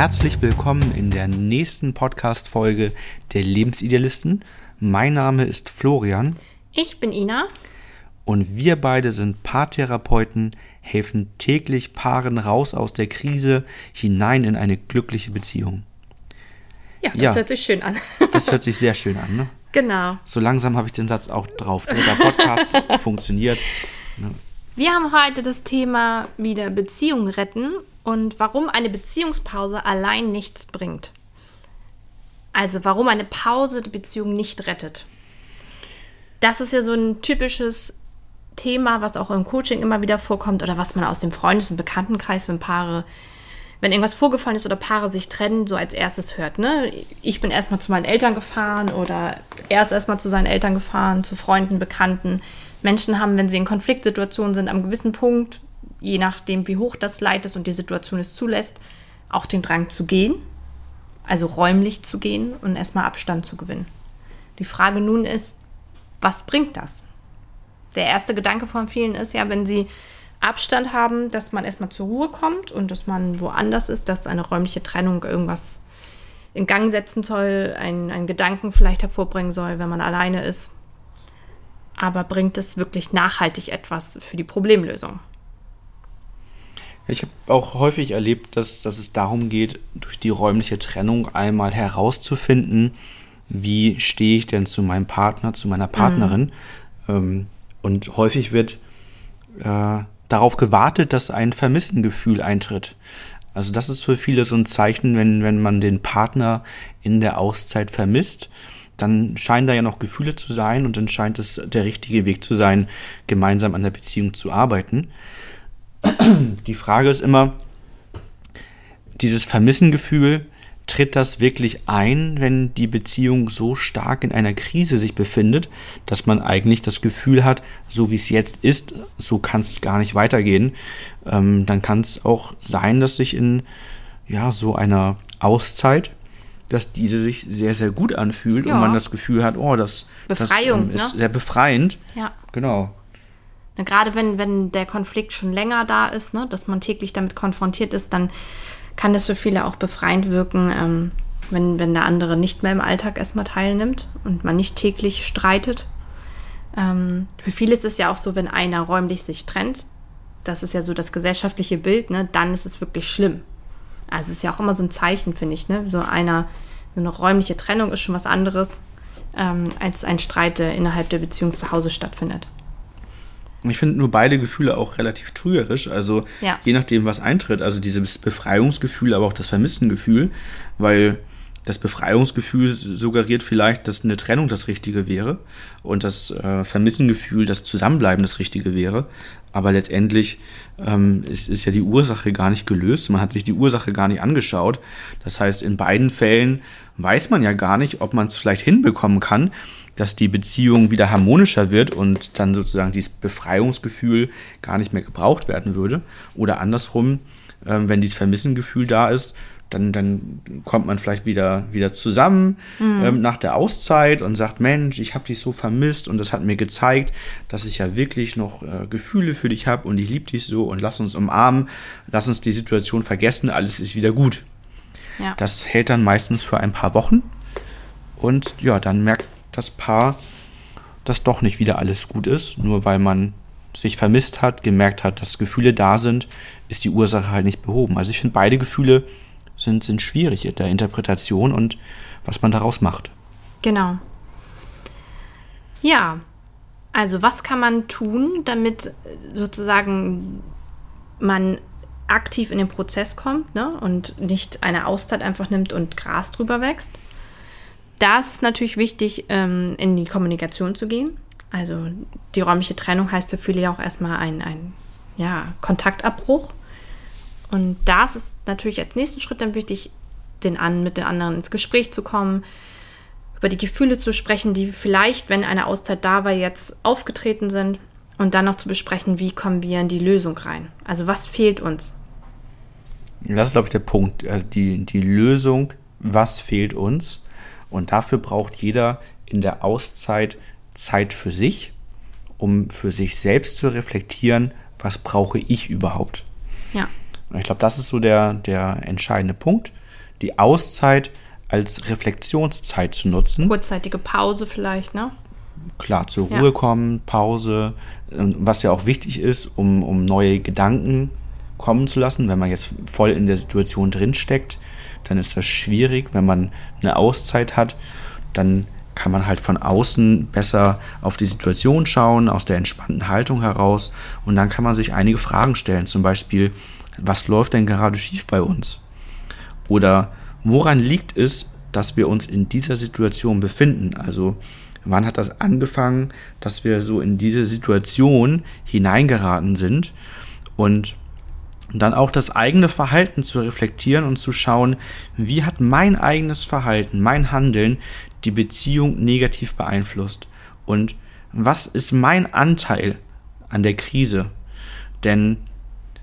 Herzlich willkommen in der nächsten Podcast-Folge der Lebensidealisten. Mein Name ist Florian. Ich bin Ina. Und wir beide sind Paartherapeuten, helfen täglich Paaren raus aus der Krise hinein in eine glückliche Beziehung. Ja, das ja, hört sich schön an. das hört sich sehr schön an, ne? Genau. So langsam habe ich den Satz auch drauf. Dritter Podcast funktioniert. Ne? Wir haben heute das Thema wieder Beziehung retten und warum eine Beziehungspause allein nichts bringt. Also warum eine Pause die Beziehung nicht rettet. Das ist ja so ein typisches Thema, was auch im Coaching immer wieder vorkommt oder was man aus dem Freundes- und Bekanntenkreis, wenn Paare, wenn irgendwas vorgefallen ist oder Paare sich trennen, so als erstes hört. Ne? Ich bin erstmal zu meinen Eltern gefahren oder er ist erstmal zu seinen Eltern gefahren, zu Freunden, Bekannten. Menschen haben, wenn sie in Konfliktsituationen sind, am gewissen Punkt, je nachdem, wie hoch das Leid ist und die Situation es zulässt, auch den Drang zu gehen, also räumlich zu gehen und erstmal Abstand zu gewinnen. Die Frage nun ist, was bringt das? der erste Gedanke von vielen ist ja, wenn sie Abstand haben, dass man erstmal zur Ruhe kommt und dass man woanders ist, dass eine räumliche Trennung irgendwas in Gang setzen soll, einen, einen Gedanken vielleicht hervorbringen soll, wenn man alleine ist. Aber bringt es wirklich nachhaltig etwas für die Problemlösung? Ich habe auch häufig erlebt, dass, dass es darum geht, durch die räumliche Trennung einmal herauszufinden, wie stehe ich denn zu meinem Partner, zu meiner Partnerin. Mhm. Ähm, und häufig wird äh, darauf gewartet, dass ein Vermissengefühl eintritt. Also das ist für viele so ein Zeichen, wenn, wenn man den Partner in der Auszeit vermisst, dann scheinen da ja noch Gefühle zu sein und dann scheint es der richtige Weg zu sein, gemeinsam an der Beziehung zu arbeiten. Die Frage ist immer, dieses Vermissengefühl, tritt das wirklich ein, wenn die Beziehung so stark in einer Krise sich befindet, dass man eigentlich das Gefühl hat, so wie es jetzt ist, so kann es gar nicht weitergehen. Ähm, dann kann es auch sein, dass sich in ja so einer Auszeit, dass diese sich sehr, sehr gut anfühlt ja. und man das Gefühl hat, oh, das, Befreiung, das ähm, ist ne? sehr befreiend. Ja. Genau. Gerade wenn, wenn der Konflikt schon länger da ist, ne, dass man täglich damit konfrontiert ist, dann kann das für viele auch befreiend wirken, ähm, wenn, wenn der andere nicht mehr im Alltag erstmal teilnimmt und man nicht täglich streitet. Ähm, für viele ist es ja auch so, wenn einer räumlich sich trennt, das ist ja so das gesellschaftliche Bild, ne, dann ist es wirklich schlimm. Also es ist ja auch immer so ein Zeichen, finde ich, ne? So einer, eine räumliche Trennung ist schon was anderes, ähm, als ein Streit, der innerhalb der Beziehung zu Hause stattfindet. Ich finde nur beide Gefühle auch relativ trügerisch, also ja. je nachdem, was eintritt. Also dieses Befreiungsgefühl, aber auch das Vermisstengefühl, weil das Befreiungsgefühl suggeriert vielleicht, dass eine Trennung das Richtige wäre und das äh, Vermissengefühl, das Zusammenbleiben das Richtige wäre. Aber letztendlich ähm, ist, ist ja die Ursache gar nicht gelöst. Man hat sich die Ursache gar nicht angeschaut. Das heißt, in beiden Fällen weiß man ja gar nicht, ob man es vielleicht hinbekommen kann, dass die Beziehung wieder harmonischer wird und dann sozusagen dieses Befreiungsgefühl gar nicht mehr gebraucht werden würde. Oder andersrum, ähm, wenn dieses Vermissengefühl da ist, dann, dann kommt man vielleicht wieder, wieder zusammen mhm. ähm, nach der Auszeit und sagt, Mensch, ich habe dich so vermisst und das hat mir gezeigt, dass ich ja wirklich noch äh, Gefühle für dich habe und ich liebe dich so und lass uns umarmen, lass uns die Situation vergessen, alles ist wieder gut. Ja. Das hält dann meistens für ein paar Wochen und ja, dann merkt das Paar, dass doch nicht wieder alles gut ist, nur weil man sich vermisst hat, gemerkt hat, dass Gefühle da sind, ist die Ursache halt nicht behoben. Also ich finde, beide Gefühle sind, sind schwierig in der Interpretation und was man daraus macht. Genau. Ja, also was kann man tun, damit sozusagen man aktiv in den Prozess kommt ne, und nicht eine Auszeit einfach nimmt und Gras drüber wächst? Da ist es natürlich wichtig, ähm, in die Kommunikation zu gehen. Also die räumliche Trennung heißt für viele ja auch erstmal ein, ein ja, Kontaktabbruch. Und da ist es natürlich als nächsten Schritt dann wichtig, den an, mit den anderen ins Gespräch zu kommen, über die Gefühle zu sprechen, die vielleicht, wenn eine Auszeit da war, jetzt aufgetreten sind und dann noch zu besprechen, wie kommen wir in die Lösung rein. Also was fehlt uns? Das ist, glaube ich, der Punkt. Also die, die Lösung, was fehlt uns? Und dafür braucht jeder in der Auszeit Zeit für sich, um für sich selbst zu reflektieren, was brauche ich überhaupt. Ja. Und ich glaube, das ist so der, der entscheidende Punkt. die Auszeit als Reflexionszeit zu nutzen. Kurzzeitige Pause vielleicht, ne? Klar, zur Ruhe ja. kommen, Pause, ähm, was ja auch wichtig ist, um, um neue Gedanken kommen zu lassen. Wenn man jetzt voll in der Situation drinsteckt, dann ist das schwierig. Wenn man eine Auszeit hat, dann kann man halt von außen besser auf die Situation schauen, aus der entspannten Haltung heraus. Und dann kann man sich einige Fragen stellen. Zum Beispiel, was läuft denn gerade schief bei uns? Oder woran liegt es, dass wir uns in dieser Situation befinden? Also wann hat das angefangen, dass wir so in diese Situation hineingeraten sind? Und dann auch das eigene Verhalten zu reflektieren und zu schauen, wie hat mein eigenes Verhalten, mein Handeln die Beziehung negativ beeinflusst? Und was ist mein Anteil an der Krise? Denn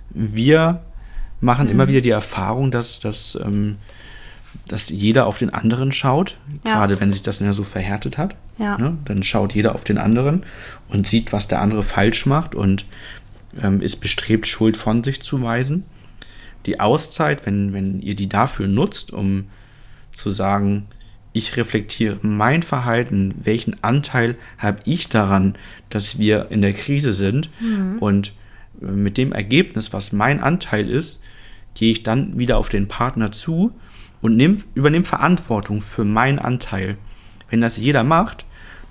wir machen mhm. immer wieder die Erfahrung, dass, dass, ähm, dass jeder auf den anderen schaut, ja. gerade wenn sich das ja so verhärtet hat. Ja. Ne? Dann schaut jeder auf den anderen und sieht, was der andere falsch macht und ähm, ist bestrebt, Schuld von sich zu weisen. Die Auszeit, wenn, wenn ihr die dafür nutzt, um zu sagen, ich reflektiere mein Verhalten, welchen Anteil habe ich daran, dass wir in der Krise sind mhm. und mit dem Ergebnis, was mein Anteil ist, gehe ich dann wieder auf den Partner zu und nehm, übernehme Verantwortung für meinen Anteil. Wenn das jeder macht,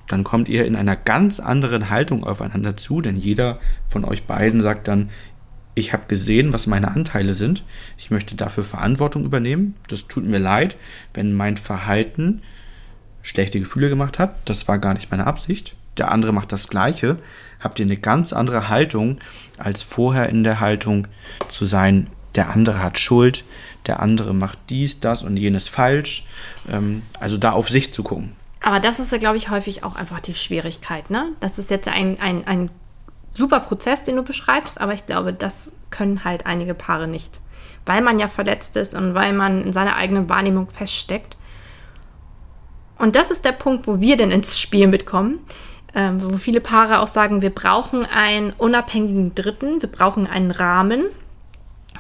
dann kommt ihr in einer ganz anderen Haltung aufeinander zu, denn jeder von euch beiden sagt dann, ich habe gesehen, was meine Anteile sind, ich möchte dafür Verantwortung übernehmen, das tut mir leid, wenn mein Verhalten schlechte Gefühle gemacht hat, das war gar nicht meine Absicht, der andere macht das gleiche, habt ihr eine ganz andere Haltung, als vorher in der Haltung zu sein, der andere hat Schuld, der andere macht dies, das und jenes falsch, ähm, also da auf sich zu gucken. Aber das ist ja, glaube ich, häufig auch einfach die Schwierigkeit. Ne? Das ist jetzt ein, ein, ein super Prozess, den du beschreibst, aber ich glaube, das können halt einige Paare nicht. Weil man ja verletzt ist und weil man in seiner eigenen Wahrnehmung feststeckt. Und das ist der Punkt, wo wir denn ins Spiel mitkommen. Ähm, wo viele Paare auch sagen, wir brauchen einen unabhängigen Dritten, wir brauchen einen Rahmen,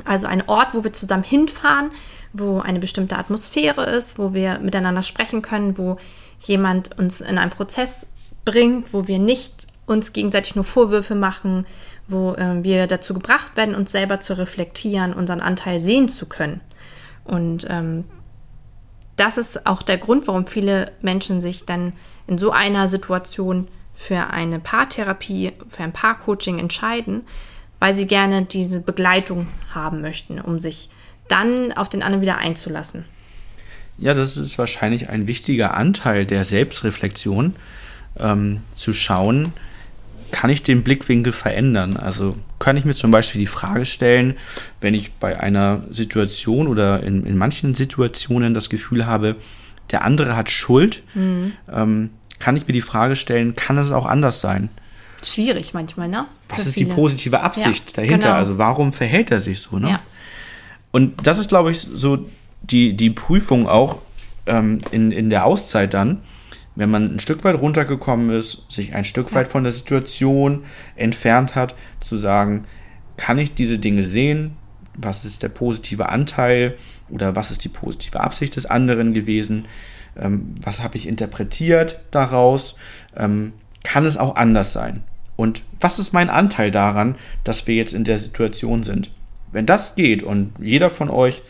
also einen Ort, wo wir zusammen hinfahren, wo eine bestimmte Atmosphäre ist, wo wir miteinander sprechen können, wo jemand uns in einen Prozess bringt, wo wir nicht uns gegenseitig nur Vorwürfe machen, wo äh, wir dazu gebracht werden, uns selber zu reflektieren, unseren Anteil sehen zu können. Und ähm, das ist auch der Grund, warum viele Menschen sich dann in so einer Situation für eine Paartherapie, für ein Paarcoaching entscheiden, weil sie gerne diese Begleitung haben möchten, um sich dann auf den anderen wieder einzulassen. Ja, das ist wahrscheinlich ein wichtiger Anteil der Selbstreflexion, ähm, zu schauen, kann ich den Blickwinkel verändern? Also kann ich mir zum Beispiel die Frage stellen, wenn ich bei einer Situation oder in, in manchen Situationen das Gefühl habe, der andere hat Schuld, mhm. ähm, kann ich mir die Frage stellen, kann es auch anders sein? Schwierig manchmal, ne? Was Für ist viele. die positive Absicht ja, dahinter? Genau. Also warum verhält er sich so, ne? Ja. Und das ist, glaube ich, so die, die Prüfung auch ähm, in, in der Auszeit dann, wenn man ein Stück weit runtergekommen ist, sich ein Stück weit von der Situation entfernt hat, zu sagen, kann ich diese Dinge sehen? Was ist der positive Anteil oder was ist die positive Absicht des anderen gewesen? Ähm, was habe ich interpretiert daraus? Ähm, kann es auch anders sein? Und was ist mein Anteil daran, dass wir jetzt in der Situation sind? Wenn das geht und jeder von euch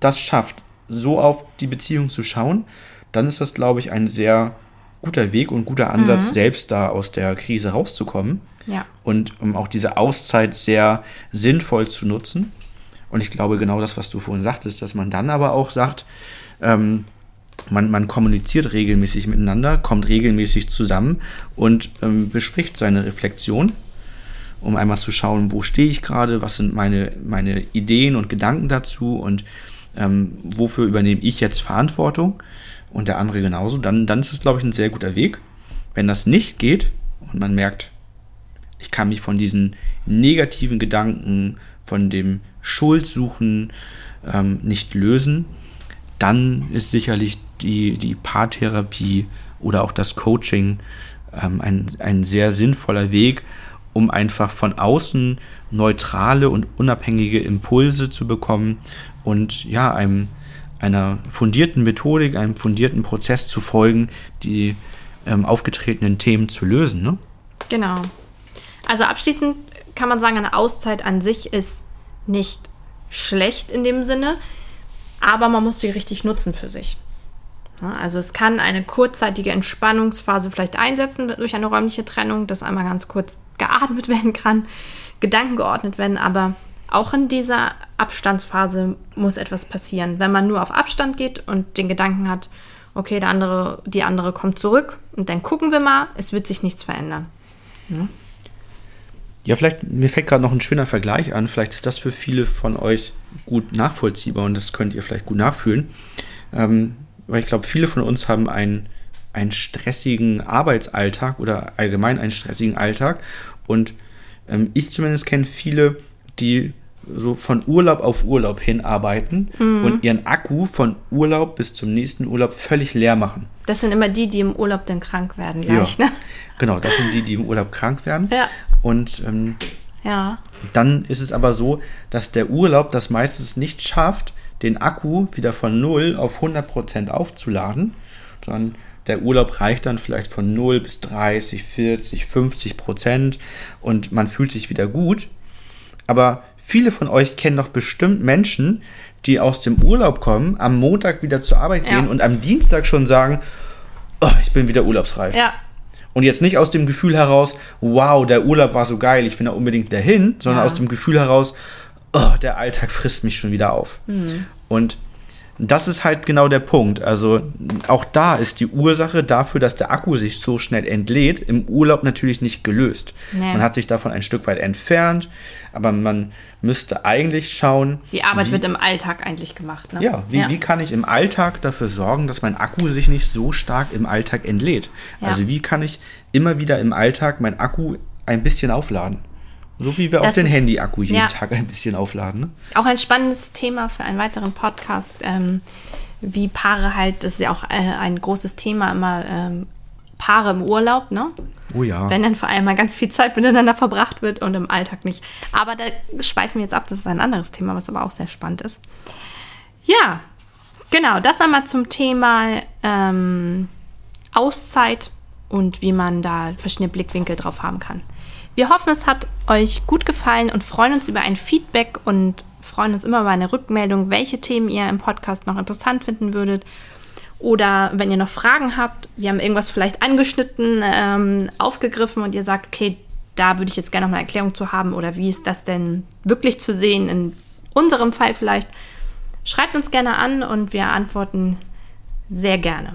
das schafft, so auf die Beziehung zu schauen, dann ist das, glaube ich, ein sehr guter Weg und guter Ansatz, mhm. selbst da aus der Krise rauszukommen. Ja. Und um auch diese Auszeit sehr sinnvoll zu nutzen. Und ich glaube, genau das, was du vorhin sagtest, dass man dann aber auch sagt, ähm, man, man kommuniziert regelmäßig miteinander, kommt regelmäßig zusammen und ähm, bespricht seine Reflexion, um einmal zu schauen, wo stehe ich gerade, was sind meine, meine Ideen und Gedanken dazu und ähm, wofür übernehme ich jetzt Verantwortung und der andere genauso, dann, dann ist es, glaube ich, ein sehr guter Weg. Wenn das nicht geht und man merkt, ich kann mich von diesen negativen Gedanken, von dem Schuldsuchen ähm, nicht lösen, dann ist sicherlich die, die Paartherapie oder auch das Coaching ähm, ein, ein sehr sinnvoller Weg, um einfach von außen neutrale und unabhängige Impulse zu bekommen und ja, einem einer fundierten Methodik, einem fundierten Prozess zu folgen, die ähm, aufgetretenen Themen zu lösen. Ne? Genau. Also abschließend kann man sagen, eine Auszeit an sich ist nicht schlecht in dem Sinne, aber man muss sie richtig nutzen für sich. Also es kann eine kurzzeitige Entspannungsphase vielleicht einsetzen durch eine räumliche Trennung, dass einmal ganz kurz geatmet werden kann, Gedanken geordnet werden, aber auch in dieser Abstandsphase muss etwas passieren. Wenn man nur auf Abstand geht und den Gedanken hat, okay, der andere, die andere kommt zurück und dann gucken wir mal, es wird sich nichts verändern. Ja, ja vielleicht, mir fällt gerade noch ein schöner Vergleich an, vielleicht ist das für viele von euch gut nachvollziehbar und das könnt ihr vielleicht gut nachfühlen. Ähm, weil ich glaube, viele von uns haben einen, einen stressigen Arbeitsalltag oder allgemein einen stressigen Alltag und ähm, ich zumindest kenne viele, die so von Urlaub auf Urlaub hinarbeiten mhm. und ihren Akku von Urlaub bis zum nächsten Urlaub völlig leer machen. Das sind immer die, die im Urlaub dann krank werden, gleich, ja. ne? Genau, das sind die, die im Urlaub krank werden. Ja. Und ähm, ja. dann ist es aber so, dass der Urlaub das meistens nicht schafft, den Akku wieder von 0 auf 100% aufzuladen, sondern der Urlaub reicht dann vielleicht von 0 bis 30, 40, 50 Prozent und man fühlt sich wieder gut. Aber viele von euch kennen doch bestimmt Menschen, die aus dem Urlaub kommen, am Montag wieder zur Arbeit gehen ja. und am Dienstag schon sagen, oh, ich bin wieder urlaubsreif. Ja. Und jetzt nicht aus dem Gefühl heraus, wow, der Urlaub war so geil, ich will da unbedingt dahin, sondern ja. aus dem Gefühl heraus, oh, der Alltag frisst mich schon wieder auf. Mhm. Und das ist halt genau der Punkt. Also auch da ist die Ursache dafür, dass der Akku sich so schnell entlädt, im Urlaub natürlich nicht gelöst. Nee. Man hat sich davon ein Stück weit entfernt, aber man müsste eigentlich schauen. Die Arbeit wie, wird im Alltag eigentlich gemacht. Ne? Ja, wie, ja. wie kann ich im Alltag dafür sorgen, dass mein Akku sich nicht so stark im Alltag entlädt? Ja. Also wie kann ich immer wieder im Alltag mein Akku ein bisschen aufladen? So wie wir das auch den Handy-Akku jeden ja, Tag ein bisschen aufladen. Ne? Auch ein spannendes Thema für einen weiteren Podcast, ähm, wie Paare halt, das ist ja auch äh, ein großes Thema immer, ähm, Paare im Urlaub, ne? Oh ja. Wenn dann vor allem mal ganz viel Zeit miteinander verbracht wird und im Alltag nicht. Aber da schweifen wir jetzt ab, das ist ein anderes Thema, was aber auch sehr spannend ist. Ja, genau, das einmal zum Thema ähm, Auszeit und wie man da verschiedene Blickwinkel drauf haben kann. Wir hoffen, es hat euch gut gefallen und freuen uns über ein Feedback und freuen uns immer über eine Rückmeldung, welche Themen ihr im Podcast noch interessant finden würdet. Oder wenn ihr noch Fragen habt, wir haben irgendwas vielleicht angeschnitten, ähm, aufgegriffen und ihr sagt, okay, da würde ich jetzt gerne noch eine Erklärung zu haben oder wie ist das denn wirklich zu sehen in unserem Fall vielleicht, schreibt uns gerne an und wir antworten sehr gerne.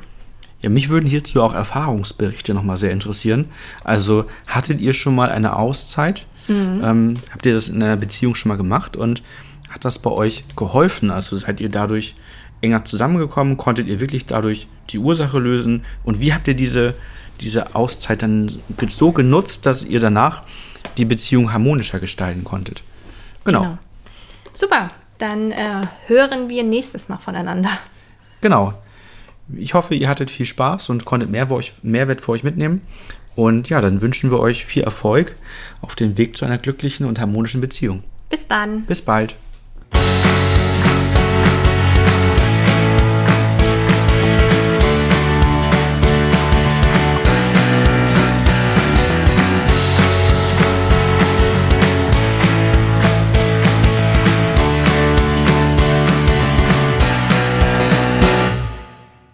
Ja, mich würden hierzu auch Erfahrungsberichte nochmal sehr interessieren. Also hattet ihr schon mal eine Auszeit? Mhm. Ähm, habt ihr das in einer Beziehung schon mal gemacht und hat das bei euch geholfen? Also seid ihr dadurch enger zusammengekommen? Konntet ihr wirklich dadurch die Ursache lösen? Und wie habt ihr diese, diese Auszeit dann so genutzt, dass ihr danach die Beziehung harmonischer gestalten konntet? Genau. genau. Super, dann äh, hören wir nächstes Mal voneinander. Genau. Ich hoffe, ihr hattet viel Spaß und konntet mehr für euch, Mehrwert für euch mitnehmen. Und ja, dann wünschen wir euch viel Erfolg auf dem Weg zu einer glücklichen und harmonischen Beziehung. Bis dann. Bis bald.